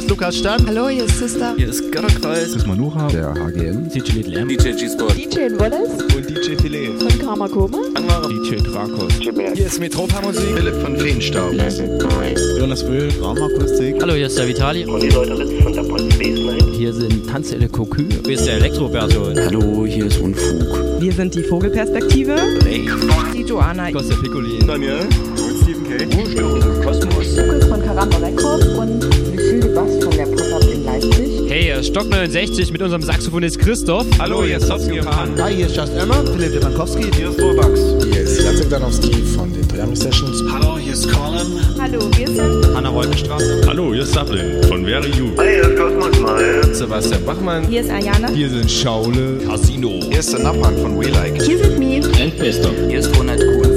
Hallo, hier ist Lukas Stan. Hallo, hier ist Sister. Hier ist Götterkreis. Das ist Manuha. Der HGM. DJ Little M. DJ G-Sport. DJ Wallace. Und DJ Filet. Von Karma Koma. DJ Drakos. Hier ist Metropa Musik. Philipp von Feenstaub. Jonas Wöhl. Raumakustik. Hallo, hier ist der Vitali. Und die Leute von der Baseline. Hier sind Tanzelle Cocu. Hier ist der Elektroversion. Hallo, hier ist Unfug. Wir sind die Vogelperspektive. Hey. Die Joanna. Costa Piccolin. Daniel. Und Stephen K. Ruhestörung Kosmos. Lukas von Karamba Records und Gefühl Bass von der Pop-Up in Leipzig. Hey, Stock 69 mit unserem Saxophonist Christoph. Hallo, hier ist Sotski Pan. Hi, hier ist Just Emma. Philipp Demankowski. Hier ist Robax. Hier ist Jacek Danowski von den Triangle Sessions. Hallo, hier ist Colin. Hallo, wir sind Anna Reutenstraße. Hallo, hier ist Sablin von Very You. Hi, hier ist Kosmos Mal. Sebastian Bachmann. Hier ist Ayana. Hier sind Schaule. Casino. Hier ist der Nappan von We Like. Hier sind Me. Endbester. Hier ist Ronald Kuhn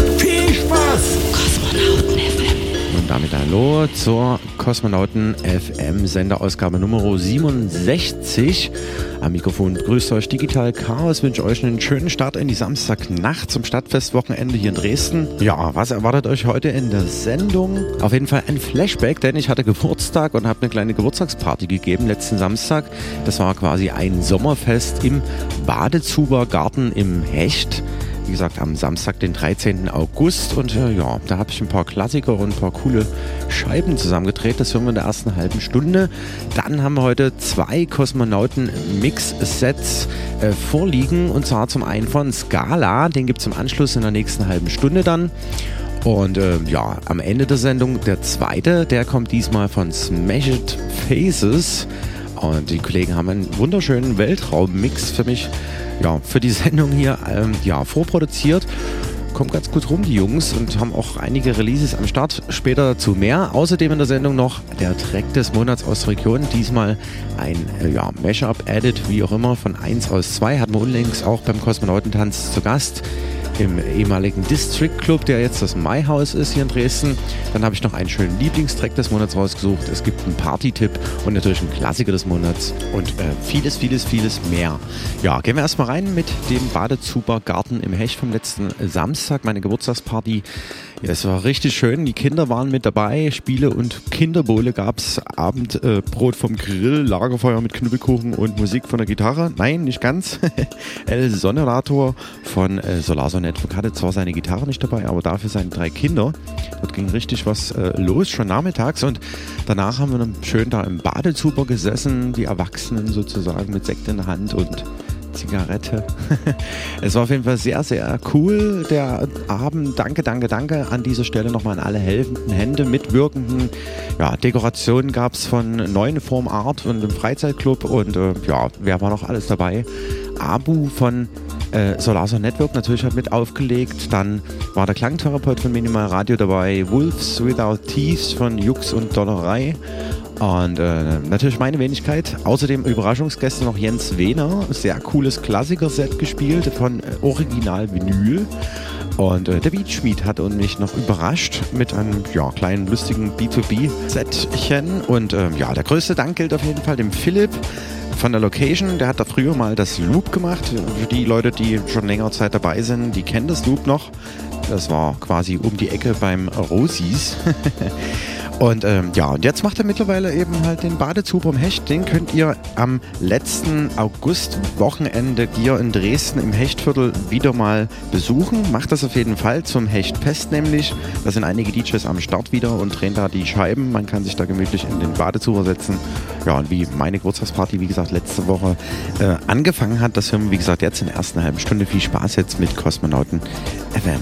Spaß! Und damit hallo zur Kosmonauten FM Senderausgabe Nummer 67. Am Mikrofon grüßt euch Digital Chaos, wünsche euch einen schönen Start in die Samstagnacht zum Stadtfestwochenende hier in Dresden. Ja, was erwartet euch heute in der Sendung? Auf jeden Fall ein Flashback, denn ich hatte Geburtstag und habe eine kleine Geburtstagsparty gegeben letzten Samstag. Das war quasi ein Sommerfest im Badezuber Garten im Hecht wie gesagt, am Samstag, den 13. August. Und äh, ja, da habe ich ein paar Klassiker und ein paar coole Scheiben zusammengedreht. Das hören wir in der ersten halben Stunde. Dann haben wir heute zwei Kosmonauten-Mix-Sets äh, vorliegen. Und zwar zum einen von Scala. Den gibt es im Anschluss in der nächsten halben Stunde dann. Und äh, ja, am Ende der Sendung der zweite, der kommt diesmal von Smashed Faces. Und die Kollegen haben einen wunderschönen Weltraummix für mich ja, für die Sendung hier ähm, ja, vorproduziert. Kommt ganz gut rum, die Jungs, und haben auch einige Releases am Start. Später dazu mehr. Außerdem in der Sendung noch der Track des Monats aus der Region. Diesmal ein äh, ja, Mashup-Edit, wie auch immer, von 1 aus 2. Hatten wir unlängst auch beim Kosmonautentanz zu Gast im ehemaligen District Club, der jetzt das My House ist hier in Dresden. Dann habe ich noch einen schönen Lieblingstrack des Monats rausgesucht. Es gibt einen Party-Tipp und natürlich einen Klassiker des Monats und äh, vieles, vieles, vieles mehr. Ja, gehen wir erstmal rein mit dem Badezuber Garten im Hecht vom letzten Samstag, meine Geburtstagsparty. Ja, es war richtig schön. Die Kinder waren mit dabei. Spiele und Kinderbohle gab es. Abendbrot äh, vom Grill, Lagerfeuer mit Knüppelkuchen und Musik von der Gitarre. Nein, nicht ganz. El Sonerator von äh, Solarson Network hatte zwar seine Gitarre nicht dabei, aber dafür seine drei Kinder. Dort ging richtig was äh, los, schon nachmittags. Und danach haben wir schön da im Badezuber gesessen, die Erwachsenen sozusagen mit Sekt in der Hand und Zigarette. es war auf jeden Fall sehr, sehr cool, der Abend. Danke, danke, danke an dieser Stelle nochmal an alle helfenden Hände, mitwirkenden. Ja, Dekorationen gab es von Neuen Form Art und dem Freizeitclub und äh, ja, wer war noch alles dabei? Abu von äh, Solarson Network natürlich hat mit aufgelegt. Dann war der Klangtherapeut von Minimal Radio dabei, Wolves Without Teeth von Jux und Dollerei. Und äh, natürlich meine Wenigkeit. Außerdem Überraschungsgäste noch Jens Wehner. Sehr cooles Klassiker-Set gespielt von äh, Original Vinyl. Und äh, der Beatschmied hat mich noch überrascht mit einem ja, kleinen lustigen B2B-Setchen. Und äh, ja, der größte Dank gilt auf jeden Fall dem Philipp von der Location. Der hat da früher mal das Loop gemacht. Für die Leute, die schon längere Zeit dabei sind, die kennen das Loop noch. Das war quasi um die Ecke beim Rosis. Und ähm, ja, und jetzt macht er mittlerweile eben halt den Badezuber im Hecht. Den könnt ihr am letzten August-Wochenende hier in Dresden im Hechtviertel wieder mal besuchen. Macht das auf jeden Fall zum Hechtfest nämlich. Da sind einige DJs am Start wieder und drehen da die Scheiben. Man kann sich da gemütlich in den Badezuber setzen. Ja, und wie meine Geburtstagsparty, wie gesagt, letzte Woche äh, angefangen hat, das hören wir, wie gesagt, jetzt in der ersten halben Stunde. Viel Spaß jetzt mit Kosmonauten FM.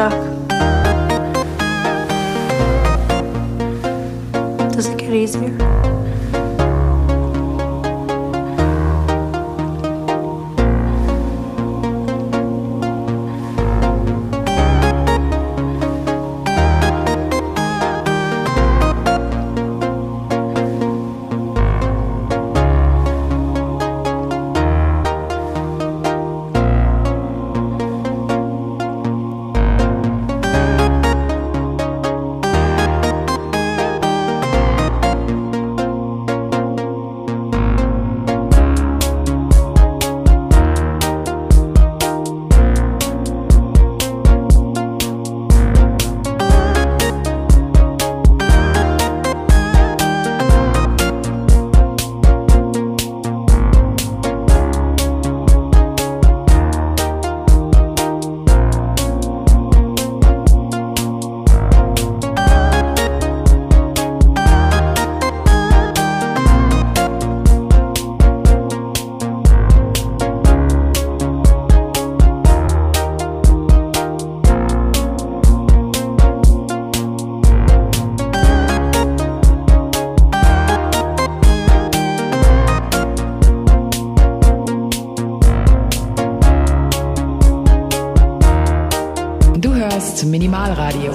I'm Du hörst Minimalradio.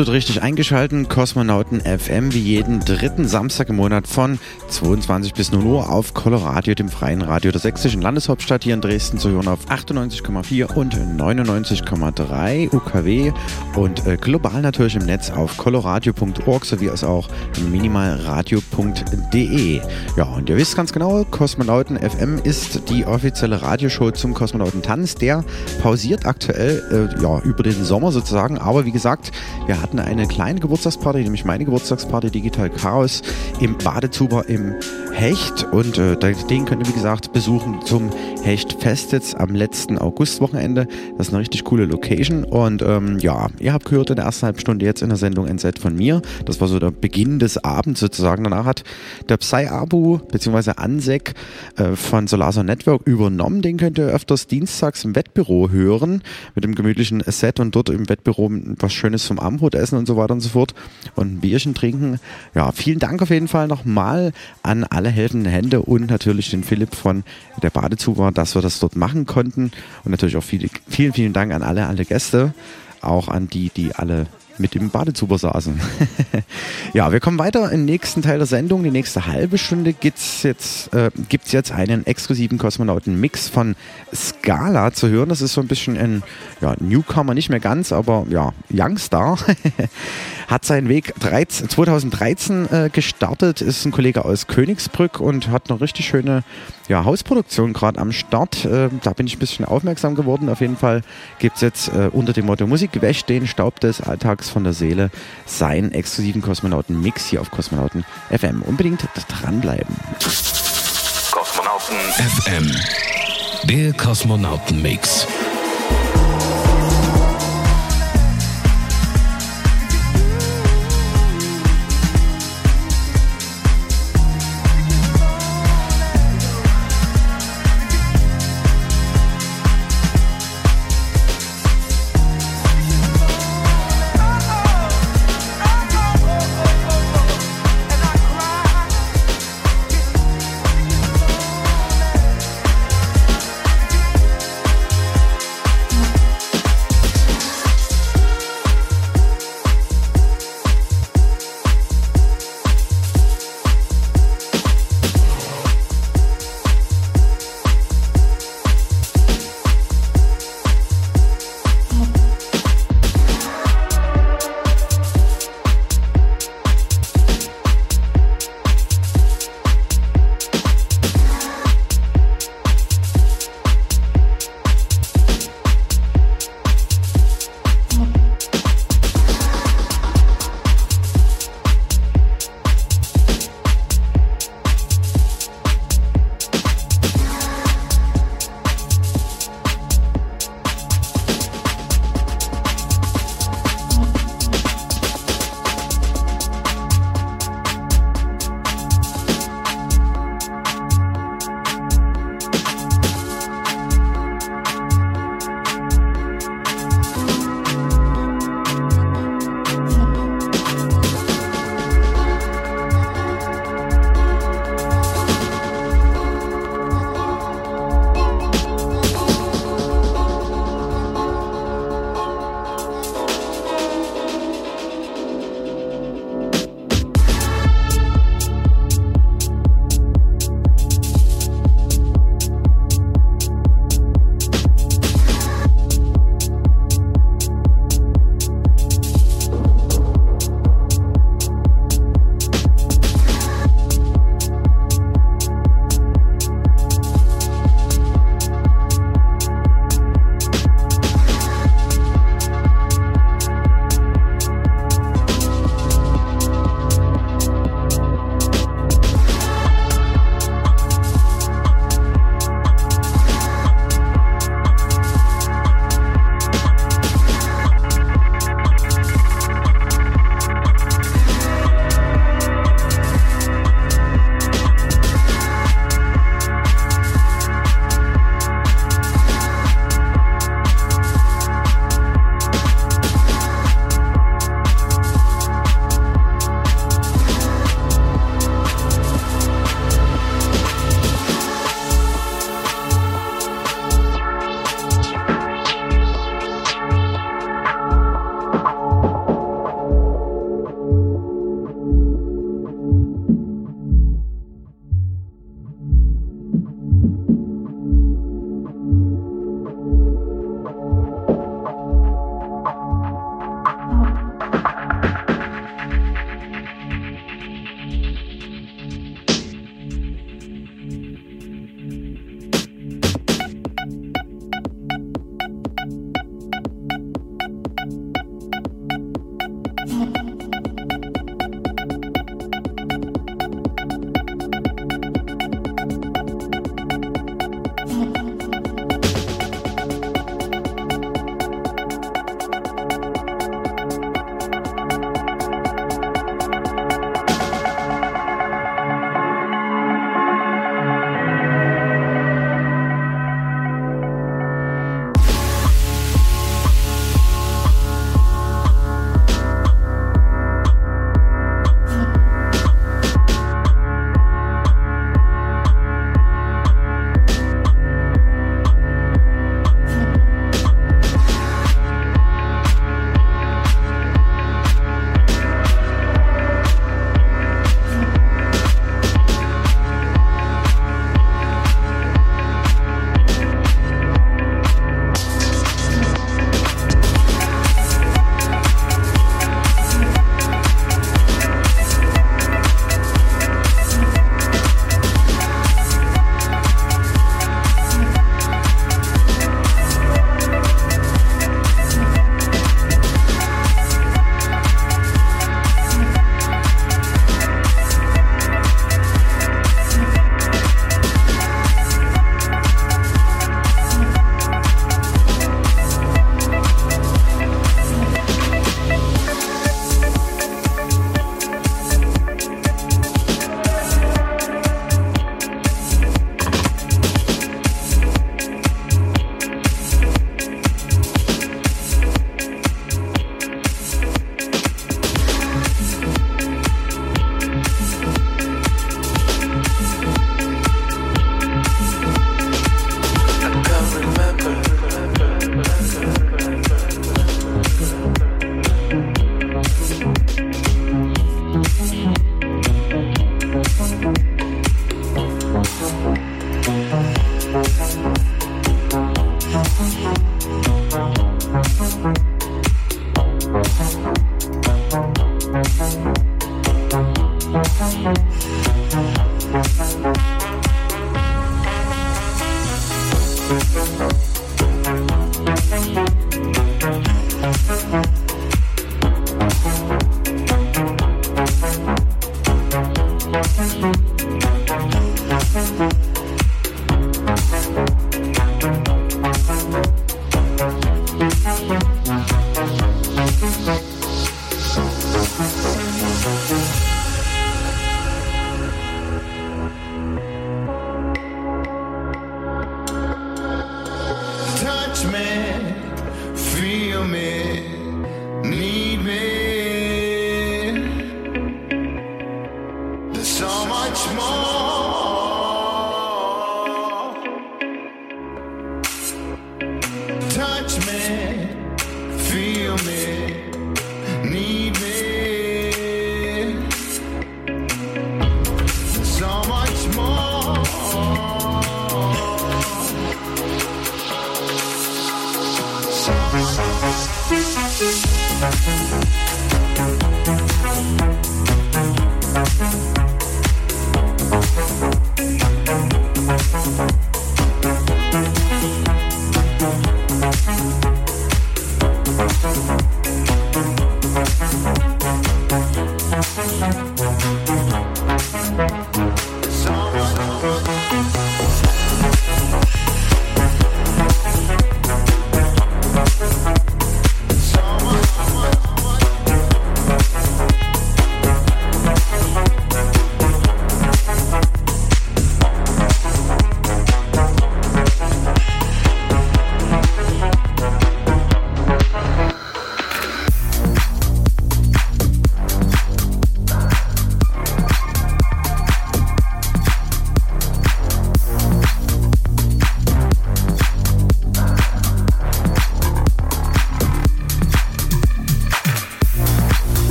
Absolut richtig eingeschalten. Kosmonauten FM wie jeden dritten Samstag im Monat von 22 bis 0 Uhr auf Coloradio, dem freien Radio der sächsischen Landeshauptstadt hier in Dresden zu hören auf 98,4 und 99,3 UKW und äh, global natürlich im Netz auf coloradio.org sowie als auch minimalradio.de. Ja, und ihr wisst ganz genau, Kosmonauten FM ist die offizielle Radioshow zum Kosmonautentanz. Der pausiert aktuell äh, ja, über den Sommer sozusagen, aber wie gesagt, wir hatten eine kleine Geburtstagsparty, nämlich meine Geburtstagsparty Digital Chaos im Badezuber im Hecht. Und äh, den könnt ihr wie gesagt besuchen zum Hecht-Fest jetzt am letzten Augustwochenende. Das ist eine richtig coole Location und ähm, ja, ihr habt gehört in der ersten halben Stunde jetzt in der Sendung NZ von mir. Das war so der Beginn des Abends sozusagen. Danach hat der Psy Abu bzw. Ansek äh, von Solarson Network übernommen. Den könnt ihr öfters dienstags im Wettbüro hören mit dem gemütlichen Set und dort im Wettbüro was Schönes zum Ambrot essen und so weiter und so fort und ein Bierchen trinken. Ja, vielen Dank auf jeden Fall nochmal an alle helfenden Hände und natürlich den Philipp von der Dass wir das dort machen konnten und natürlich auch viele, vielen, vielen Dank an alle, alle Gäste, auch an die, die alle mit dem Badezuber saßen. ja, wir kommen weiter im nächsten Teil der Sendung. Die nächste halbe Stunde gibt's jetzt, äh, jetzt einen exklusiven Kosmonauten-Mix von Scala zu hören. Das ist so ein bisschen ein ja, Newcomer, nicht mehr ganz, aber ja, Youngstar. hat seinen Weg 13, 2013 äh, gestartet, ist ein Kollege aus Königsbrück und hat eine richtig schöne ja, Hausproduktion gerade am Start. Äh, da bin ich ein bisschen aufmerksam geworden. Auf jeden Fall gibt es jetzt äh, unter dem Motto Musik wäscht den Staub des Alltags von der Seele seinen exklusiven Kosmonauten-Mix hier auf Kosmonauten FM. Unbedingt dranbleiben. Kosmonauten FM. Der Kosmonauten-Mix.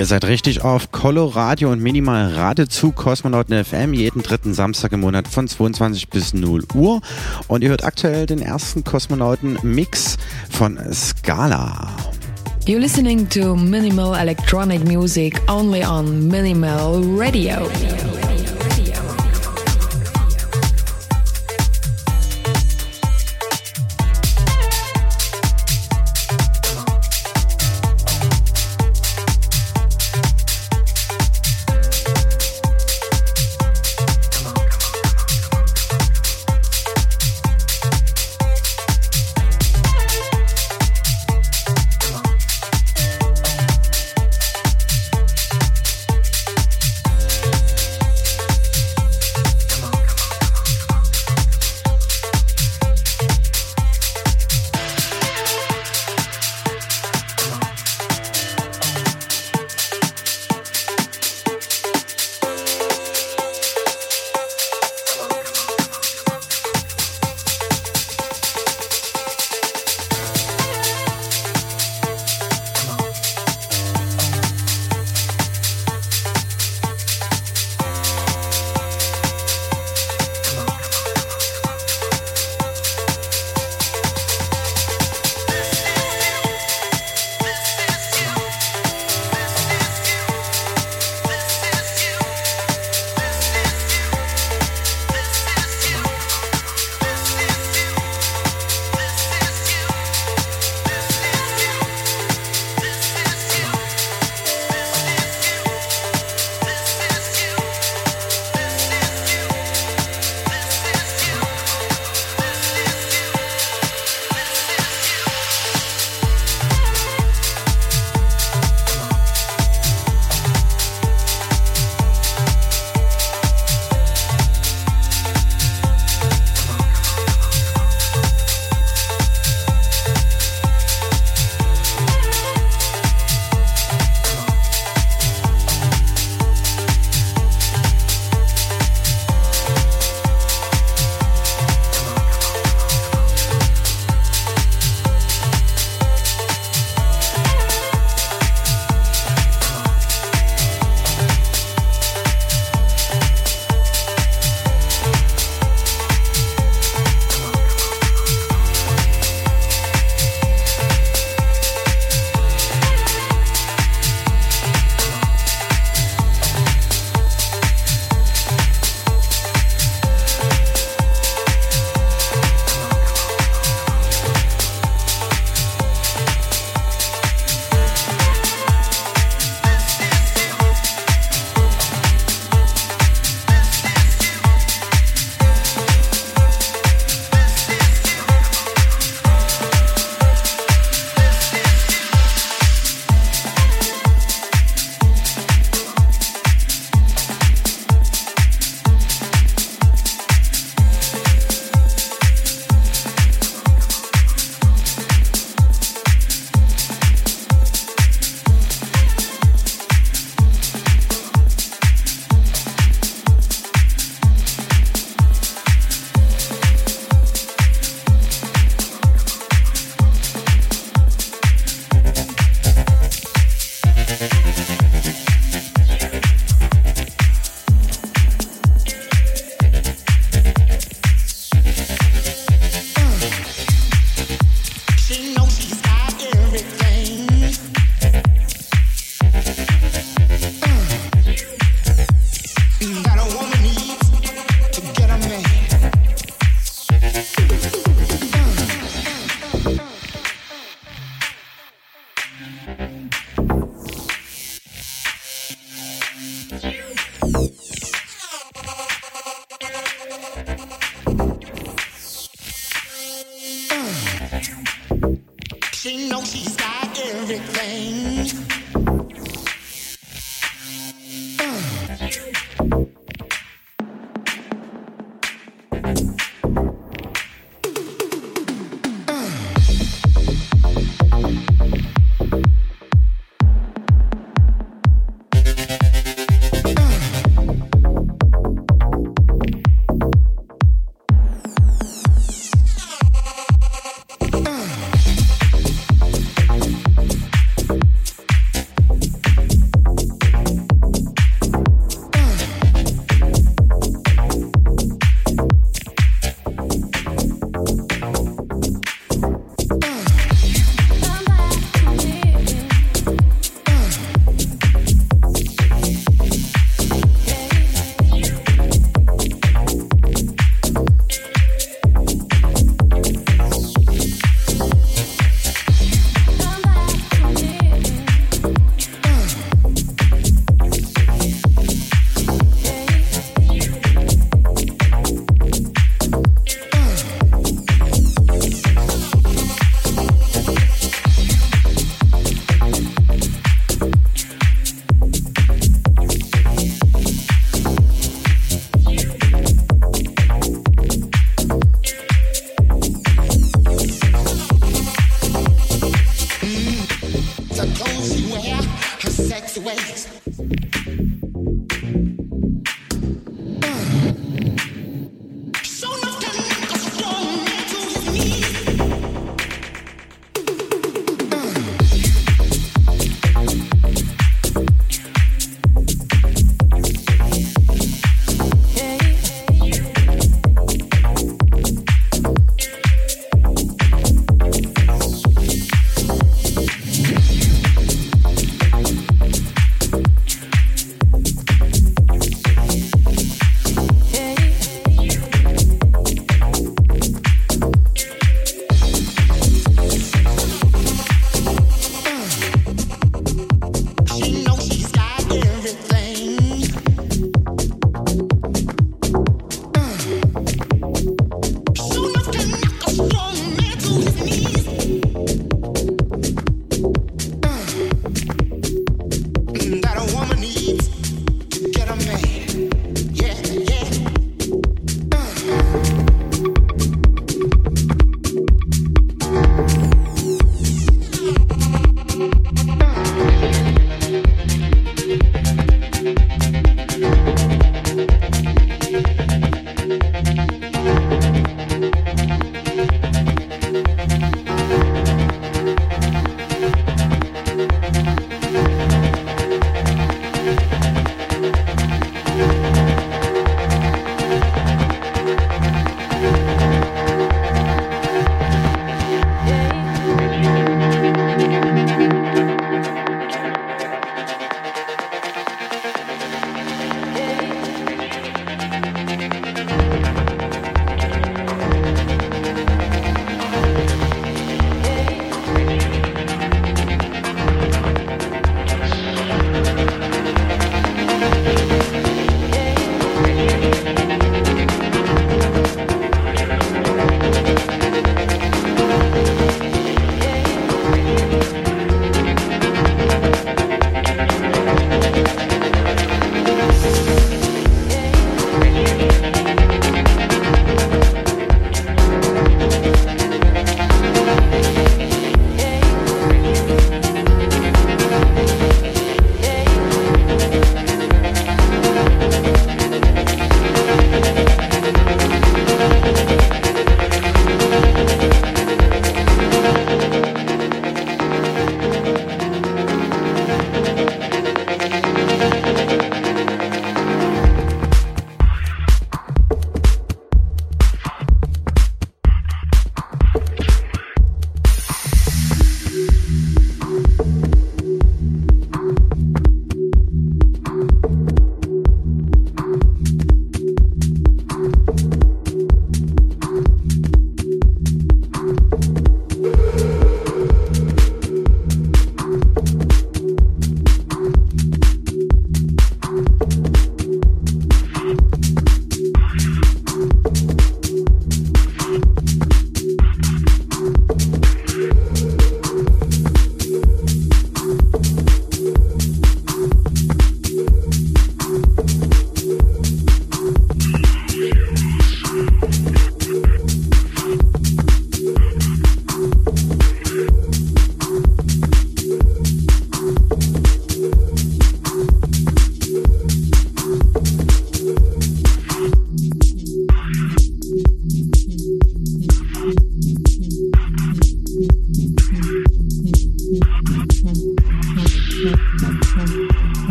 Ihr seid richtig auf Coloradio und Minimal Rate zu Kosmonauten FM jeden dritten Samstag im Monat von 22 bis 0 Uhr. Und ihr hört aktuell den ersten Kosmonauten-Mix von Scala. You're listening to minimal electronic music only on Minimal Radio.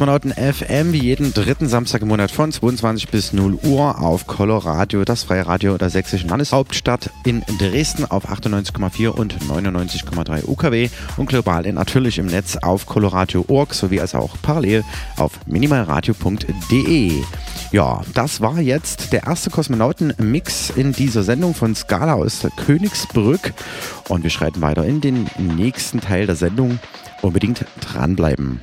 Kosmonauten FM wie jeden dritten Samstag im Monat von 22 bis 0 Uhr auf Coloradio, das freie Radio der sächsischen Landeshauptstadt in Dresden auf 98,4 und 99,3 UKW und global natürlich im Netz auf coloradio.org sowie als auch parallel auf minimalradio.de. Ja, das war jetzt der erste Kosmonauten-Mix in dieser Sendung von Scala aus Königsbrück und wir schreiten weiter in den nächsten Teil der Sendung. Unbedingt dranbleiben.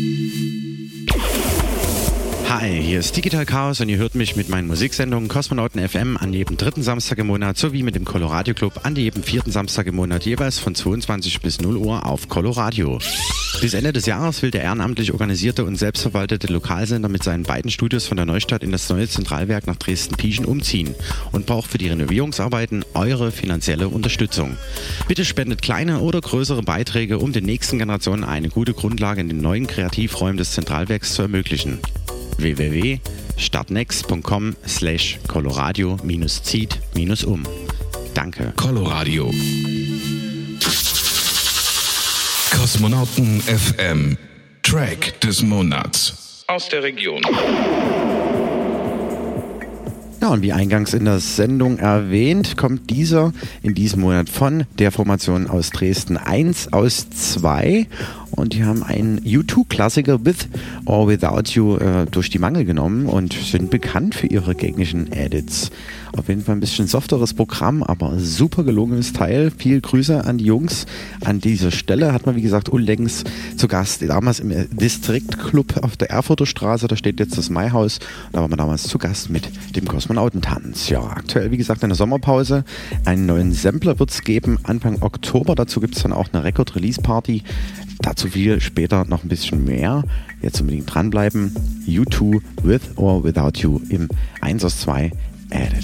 Hi, hier ist Digital Chaos und ihr hört mich mit meinen Musiksendungen Kosmonauten FM an jedem dritten Samstag im Monat sowie mit dem Coloradio Club an jedem vierten Samstag im Monat jeweils von 22 bis 0 Uhr auf Coloradio. Bis Ende des Jahres will der ehrenamtlich organisierte und selbstverwaltete Lokalsender mit seinen beiden Studios von der Neustadt in das neue Zentralwerk nach Dresden-Pieschen umziehen und braucht für die Renovierungsarbeiten eure finanzielle Unterstützung. Bitte spendet kleine oder größere Beiträge, um den nächsten Generationen eine gute Grundlage in den neuen Kreativräumen des Zentralwerks zu ermöglichen www.startnext.com slash coloradio-zieht-um. Danke. Coloradio. Kosmonauten FM. Track des Monats. Aus der Region. Ja, und wie eingangs in der Sendung erwähnt, kommt dieser in diesem Monat von der Formation aus Dresden 1 aus 2 und die haben einen U2-Klassiker With or Without You äh, durch die Mangel genommen und sind bekannt für ihre gängischen Edits. Auf jeden Fall ein bisschen softeres Programm, aber super gelungenes Teil. Viel Grüße an die Jungs. An dieser Stelle hat man, wie gesagt, unlängst zu Gast, damals im District Club auf der Erfurter Straße, da steht jetzt das Maihaus. Da waren wir damals zu Gast mit dem Kosmonautentanz. Ja, aktuell, wie gesagt, eine Sommerpause. Einen neuen Sampler wird es geben Anfang Oktober. Dazu gibt es dann auch eine Record-Release-Party. Dazu viel später noch ein bisschen mehr. Jetzt unbedingt dranbleiben. U2 with or without you im 1 aus 2 at it.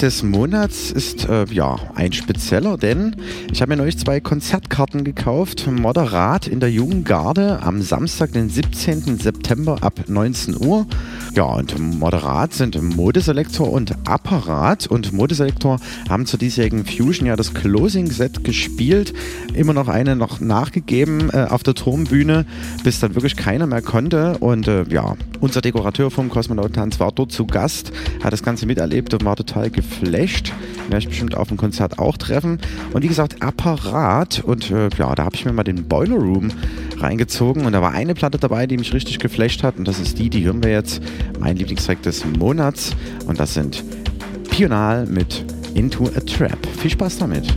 Des Monats ist äh, ja ein spezieller, denn ich habe mir neulich zwei Konzertkarten gekauft. Moderat in der Jungen Garde am Samstag, den 17. September ab 19 Uhr. Ja, und Moderat sind Modeselektor und Apparat. Und Modeselektor haben zur diesjährigen Fusion ja das Closing Set gespielt. Immer noch eine noch nachgegeben äh, auf der Turmbühne, bis dann wirklich keiner mehr konnte. Und äh, ja, unser Dekorateur vom Kosmonautentanz war dort zu Gast, hat das Ganze miterlebt und war total geflasht. Werde ich bestimmt auf dem Konzert auch treffen. Und wie gesagt, Apparat. Und äh, ja, da habe ich mir mal den Boiler Room reingezogen. Und da war eine Platte dabei, die mich richtig geflasht hat. Und das ist die, die hören wir jetzt. Mein Lieblingstrack des Monats. Und das sind Pional mit Into a Trap. Viel Spaß damit.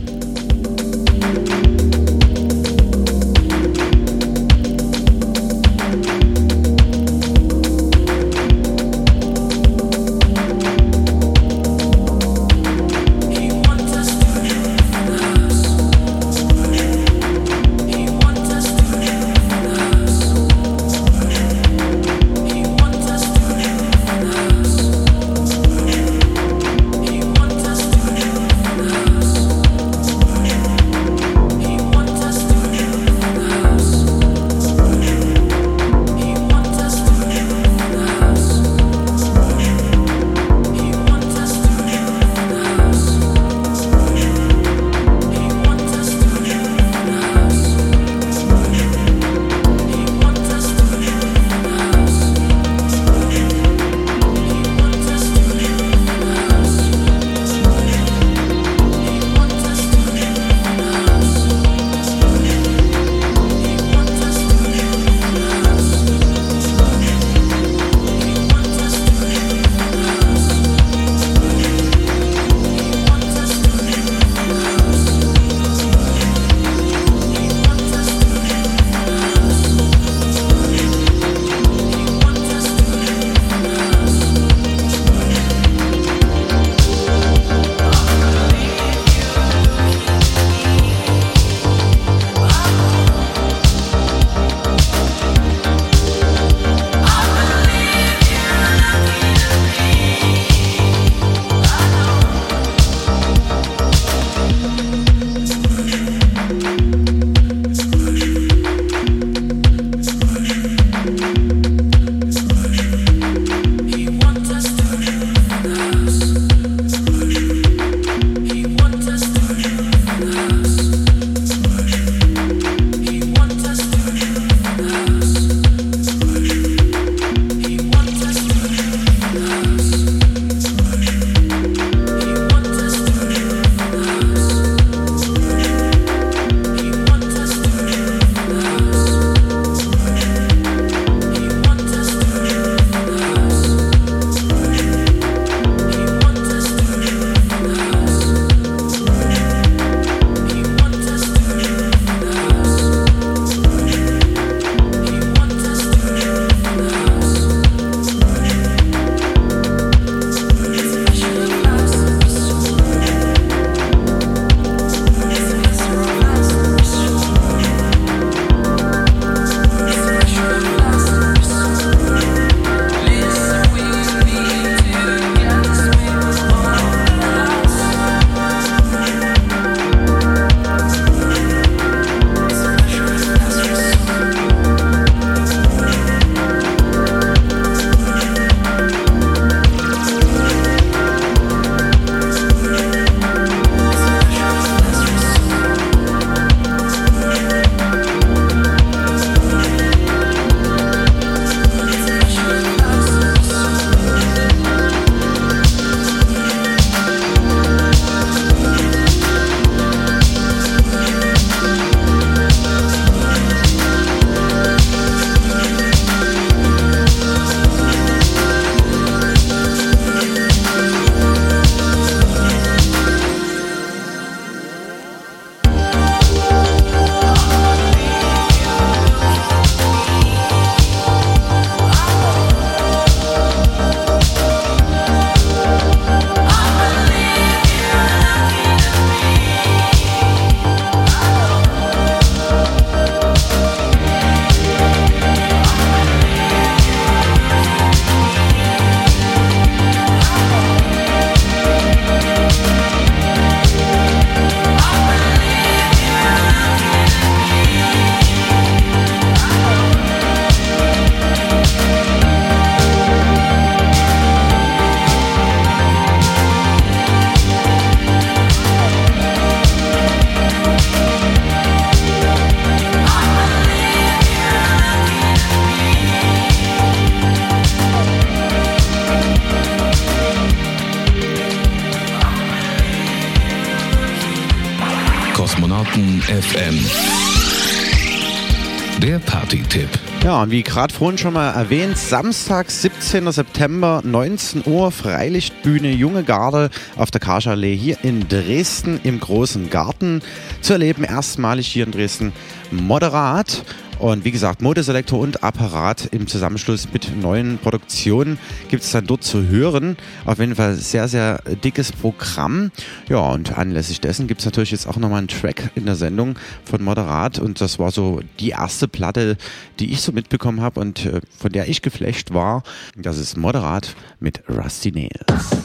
Wie gerade vorhin schon mal erwähnt, Samstag, 17. September, 19 Uhr, Freilichtbühne Junge Garde auf der Karschallee hier in Dresden im großen Garten. Zu erleben erstmalig hier in Dresden moderat. Und wie gesagt, Modeselektor und Apparat im Zusammenschluss mit neuen Produktionen gibt es dann dort zu hören. Auf jeden Fall sehr, sehr dickes Programm. Ja, und anlässlich dessen gibt es natürlich jetzt auch nochmal einen Track in der Sendung von Moderat. Und das war so die erste Platte, die ich so mitbekommen habe und äh, von der ich geflasht war. Das ist Moderat mit Rusty Nails.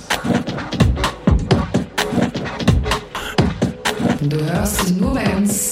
Du hörst nur bei uns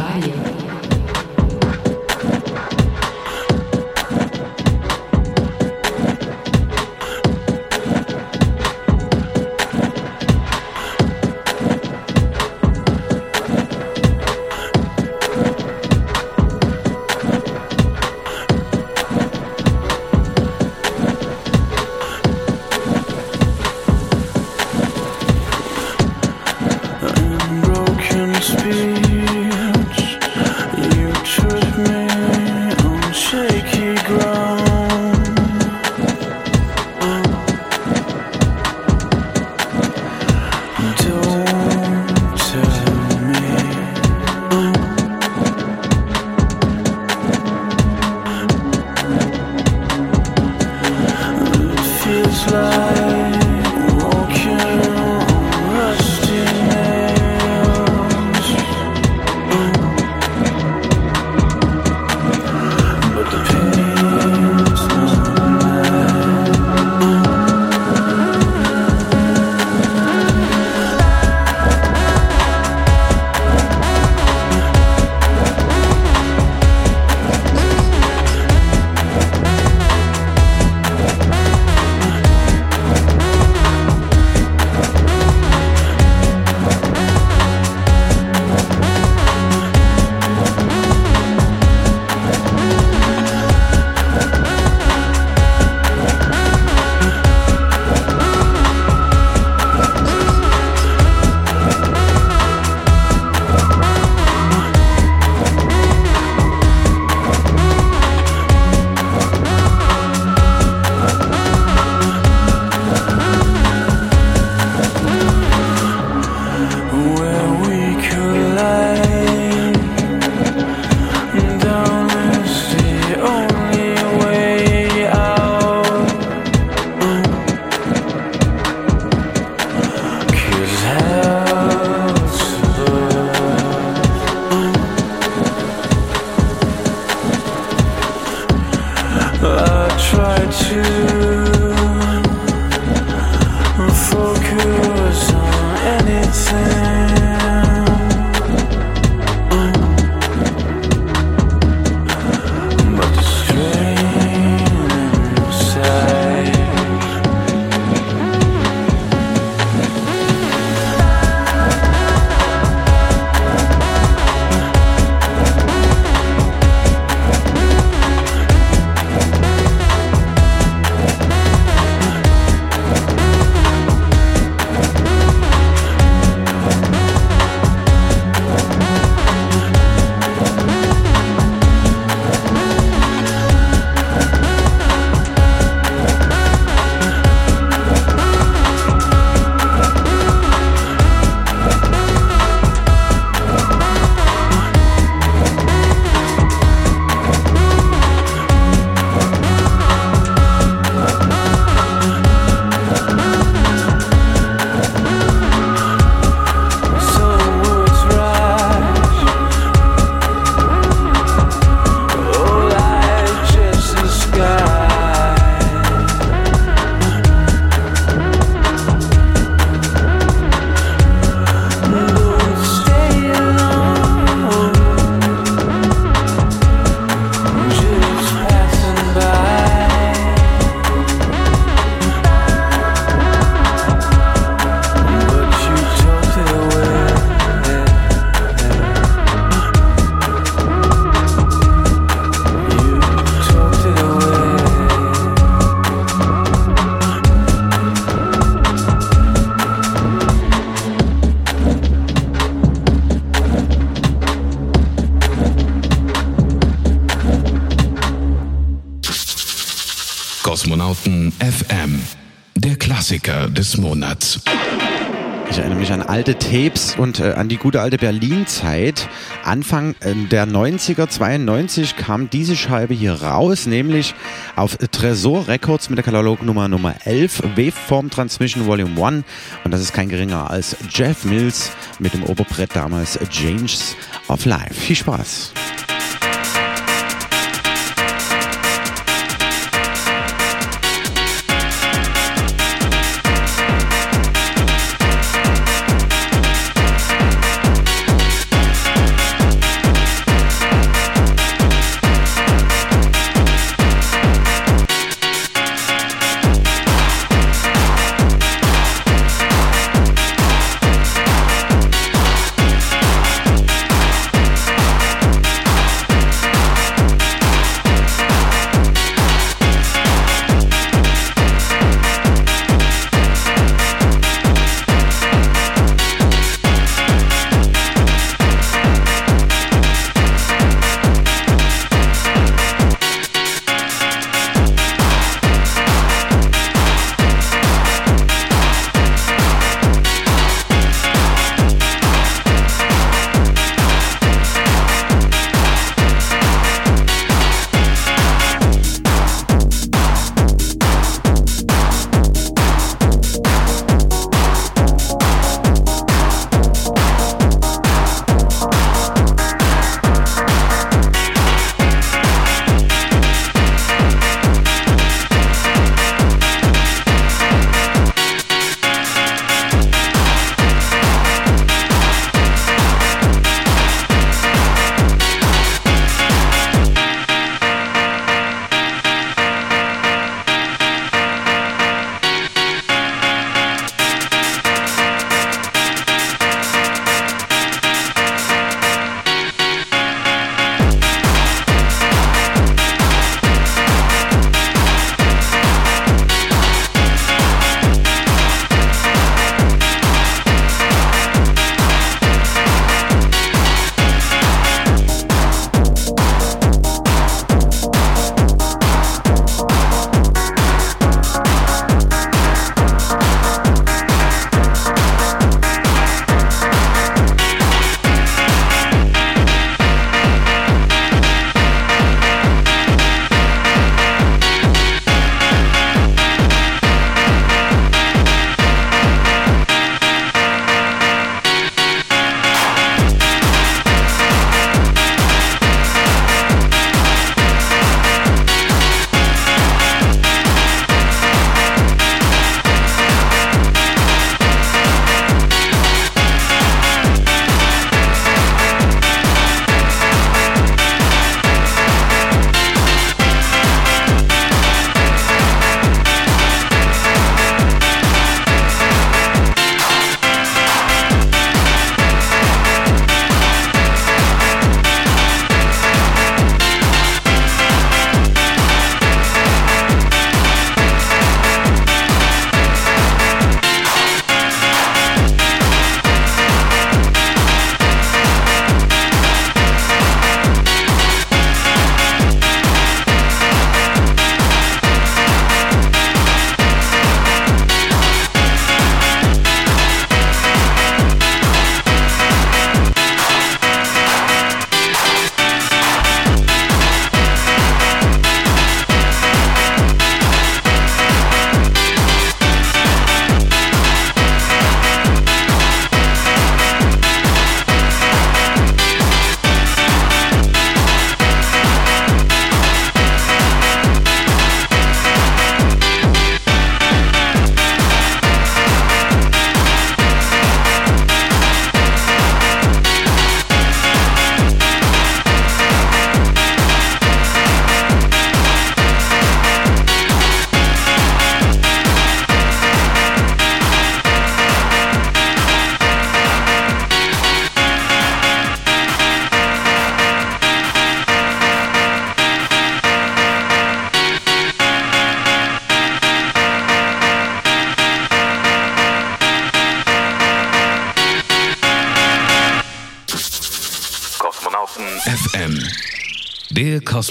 des Monats. Ich erinnere mich an alte Tapes und äh, an die gute alte Berlin-Zeit. Anfang äh, der 90er, 92 kam diese Scheibe hier raus, nämlich auf Tresor Records mit der Katalognummer Nummer 11, Waveform Transmission Volume 1. Und das ist kein geringer als Jeff Mills mit dem Oberbrett damals Changes of Life. Viel Spaß.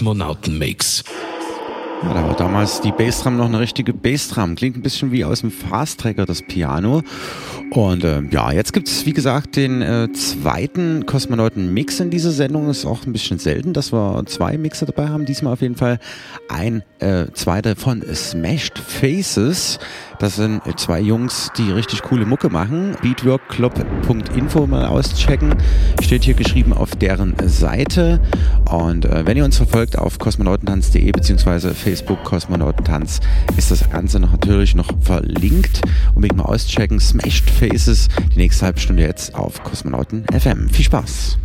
Kosmonautenmix. Ja, da war damals die Bassdrum noch eine richtige Bassdrum. Klingt ein bisschen wie aus dem Fast Tracker, das Piano. Und äh, ja, jetzt gibt's wie gesagt den äh, zweiten Kosmonauten-Mix in dieser Sendung. Ist auch ein bisschen selten, dass wir zwei Mixer dabei haben. Diesmal auf jeden Fall ein äh, zweiter von Smashed Faces. Das sind zwei Jungs, die richtig coole Mucke machen. Beatworkclub.info mal auschecken. Steht hier geschrieben auf deren Seite. Und äh, wenn ihr uns verfolgt auf kosmonautentanz.de beziehungsweise Facebook Kosmonautentanz ist das Ganze noch natürlich noch verlinkt. Unbedingt mal auschecken. Smashed Faces. Die nächste halbe Stunde jetzt auf Kosmonauten FM. Viel Spaß!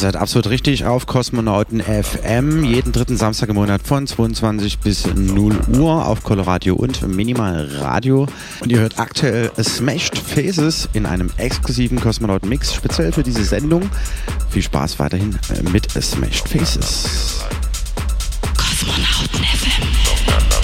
seid absolut richtig auf Kosmonauten FM. Jeden dritten Samstag im Monat von 22 bis 0 Uhr auf Coloradio und Minimal Radio. Und ihr hört aktuell Smashed Faces in einem exklusiven Kosmonauten-Mix speziell für diese Sendung. Viel Spaß weiterhin äh, mit Smashed Faces. Kosmonauten FM.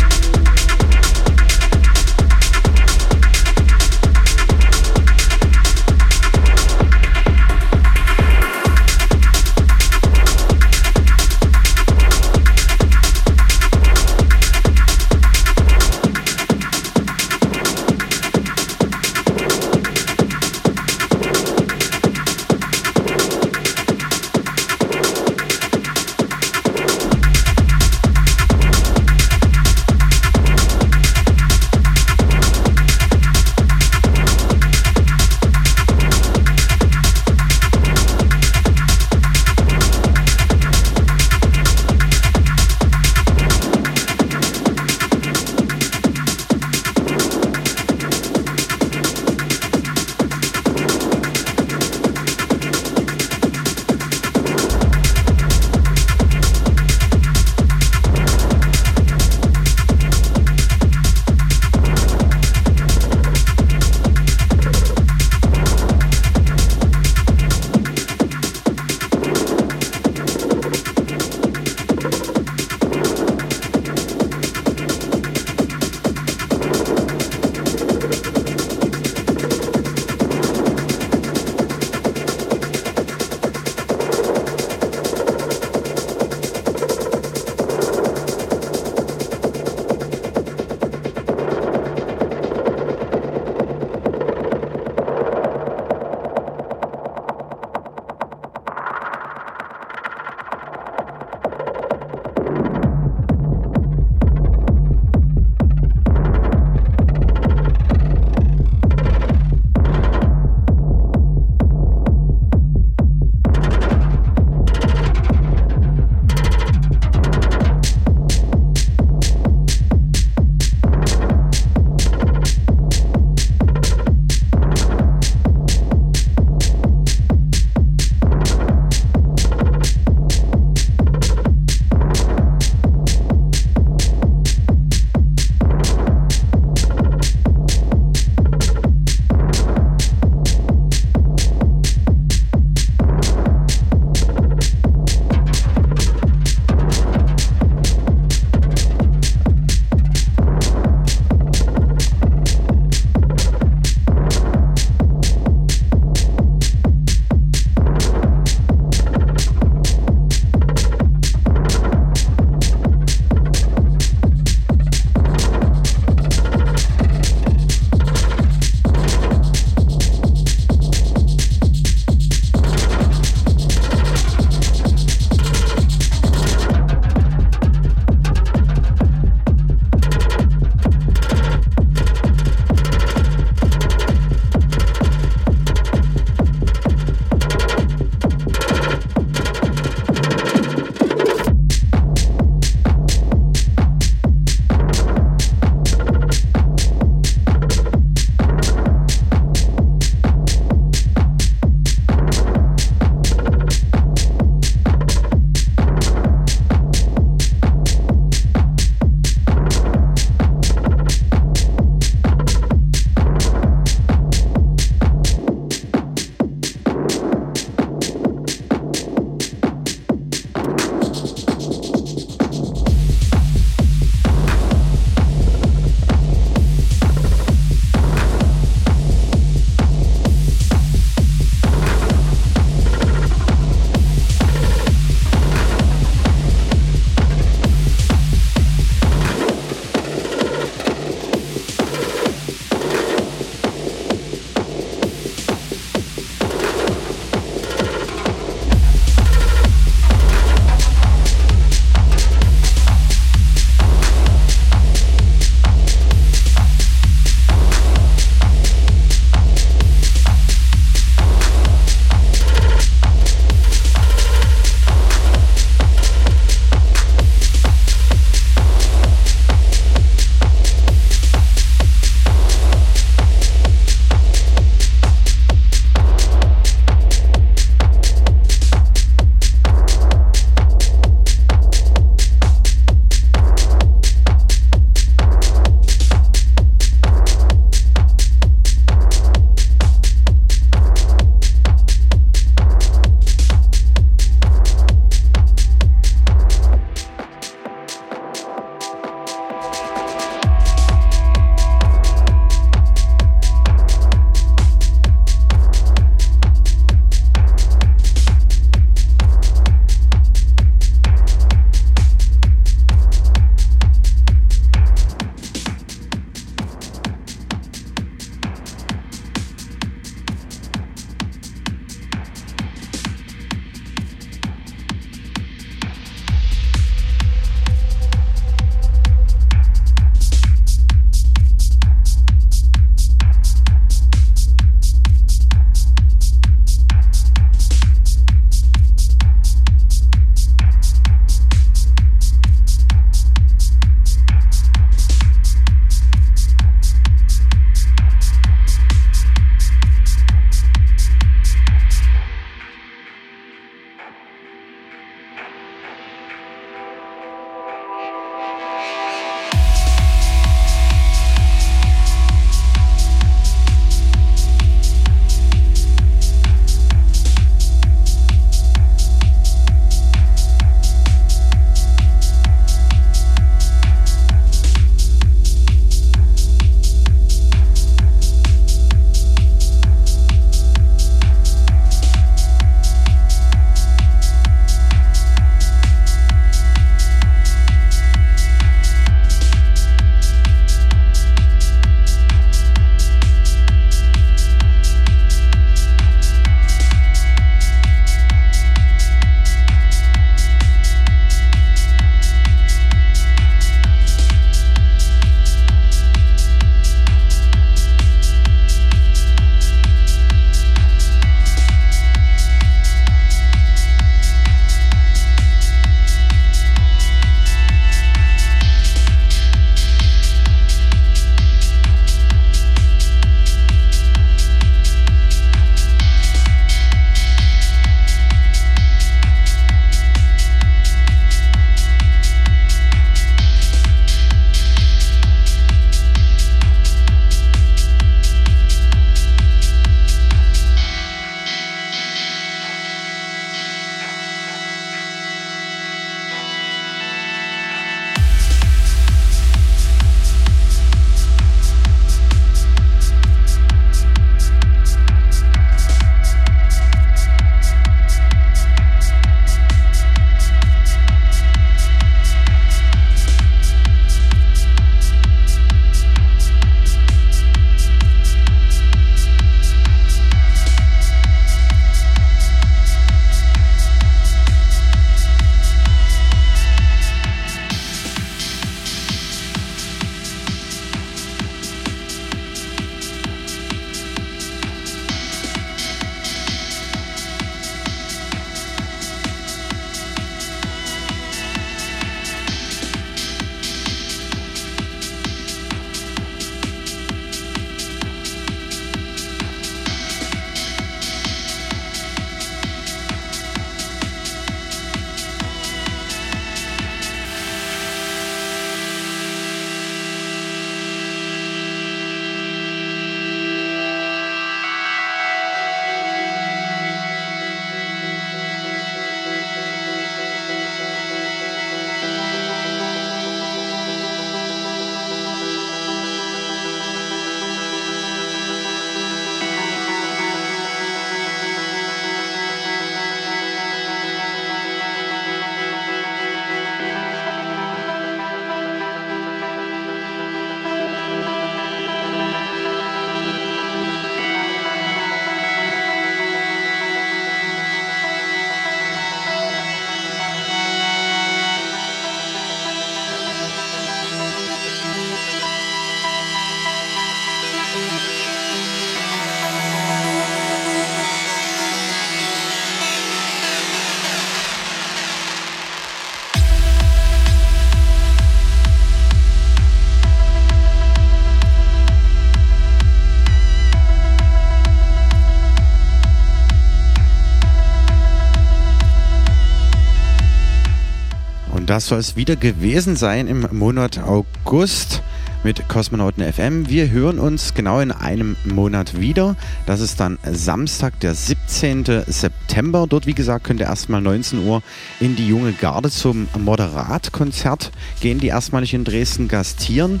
Das soll es wieder gewesen sein im Monat August mit Kosmonauten FM. Wir hören uns genau in einem Monat wieder. Das ist dann Samstag, der 17. September. Dort, wie gesagt, könnt ihr erstmal 19 Uhr in die Junge Garde zum Moderatkonzert gehen, die erstmalig in Dresden gastieren.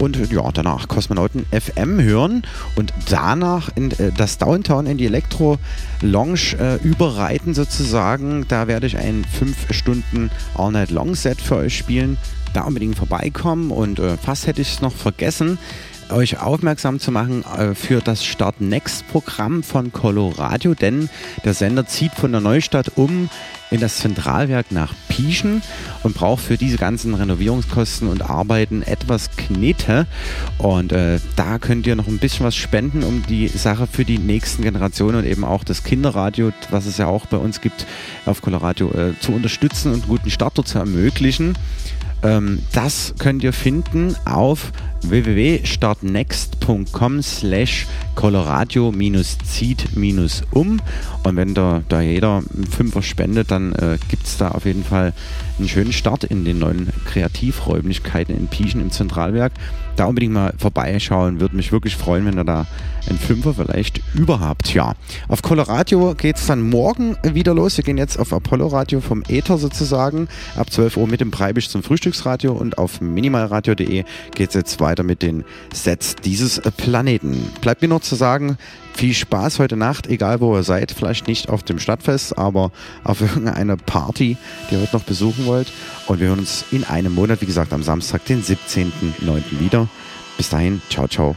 Und ja, danach Kosmonauten FM hören und danach in äh, das Downtown in die Elektro Lounge äh, überreiten sozusagen. Da werde ich ein 5 Stunden All Night Long Set für euch spielen da unbedingt vorbeikommen und äh, fast hätte ich es noch vergessen, euch aufmerksam zu machen äh, für das Start Next Programm von Coloradio, denn der Sender zieht von der Neustadt um in das Zentralwerk nach Pieschen und braucht für diese ganzen Renovierungskosten und Arbeiten etwas Knete. Und äh, da könnt ihr noch ein bisschen was spenden, um die Sache für die nächsten Generationen und eben auch das Kinderradio, was es ja auch bei uns gibt, auf Coloradio äh, zu unterstützen und einen guten Start zu ermöglichen. Ähm, das könnt ihr finden auf www.startnext.com slash coloradio-zieht-um und wenn da, da jeder Fünfer spendet, dann äh, gibt es da auf jeden Fall einen schönen Start in den neuen Kreativräumlichkeiten in Pieschen im Zentralwerk. Da unbedingt mal vorbeischauen, würde mich wirklich freuen, wenn ihr da einen Fünfer vielleicht überhaupt. Ja, auf Coloradio geht es dann morgen wieder los. Wir gehen jetzt auf Apollo Radio vom Äther sozusagen ab 12 Uhr mit dem Preibisch zum Frühstücksradio und auf minimalradio.de geht es jetzt weiter mit den Sets dieses Planeten. Bleibt mir noch zu sagen, viel Spaß heute Nacht, egal wo ihr seid. Vielleicht nicht auf dem Stadtfest, aber auf irgendeiner Party, die ihr heute noch besuchen wollt. Und wir hören uns in einem Monat, wie gesagt, am Samstag, den 17.09. wieder. Bis dahin, ciao, ciao.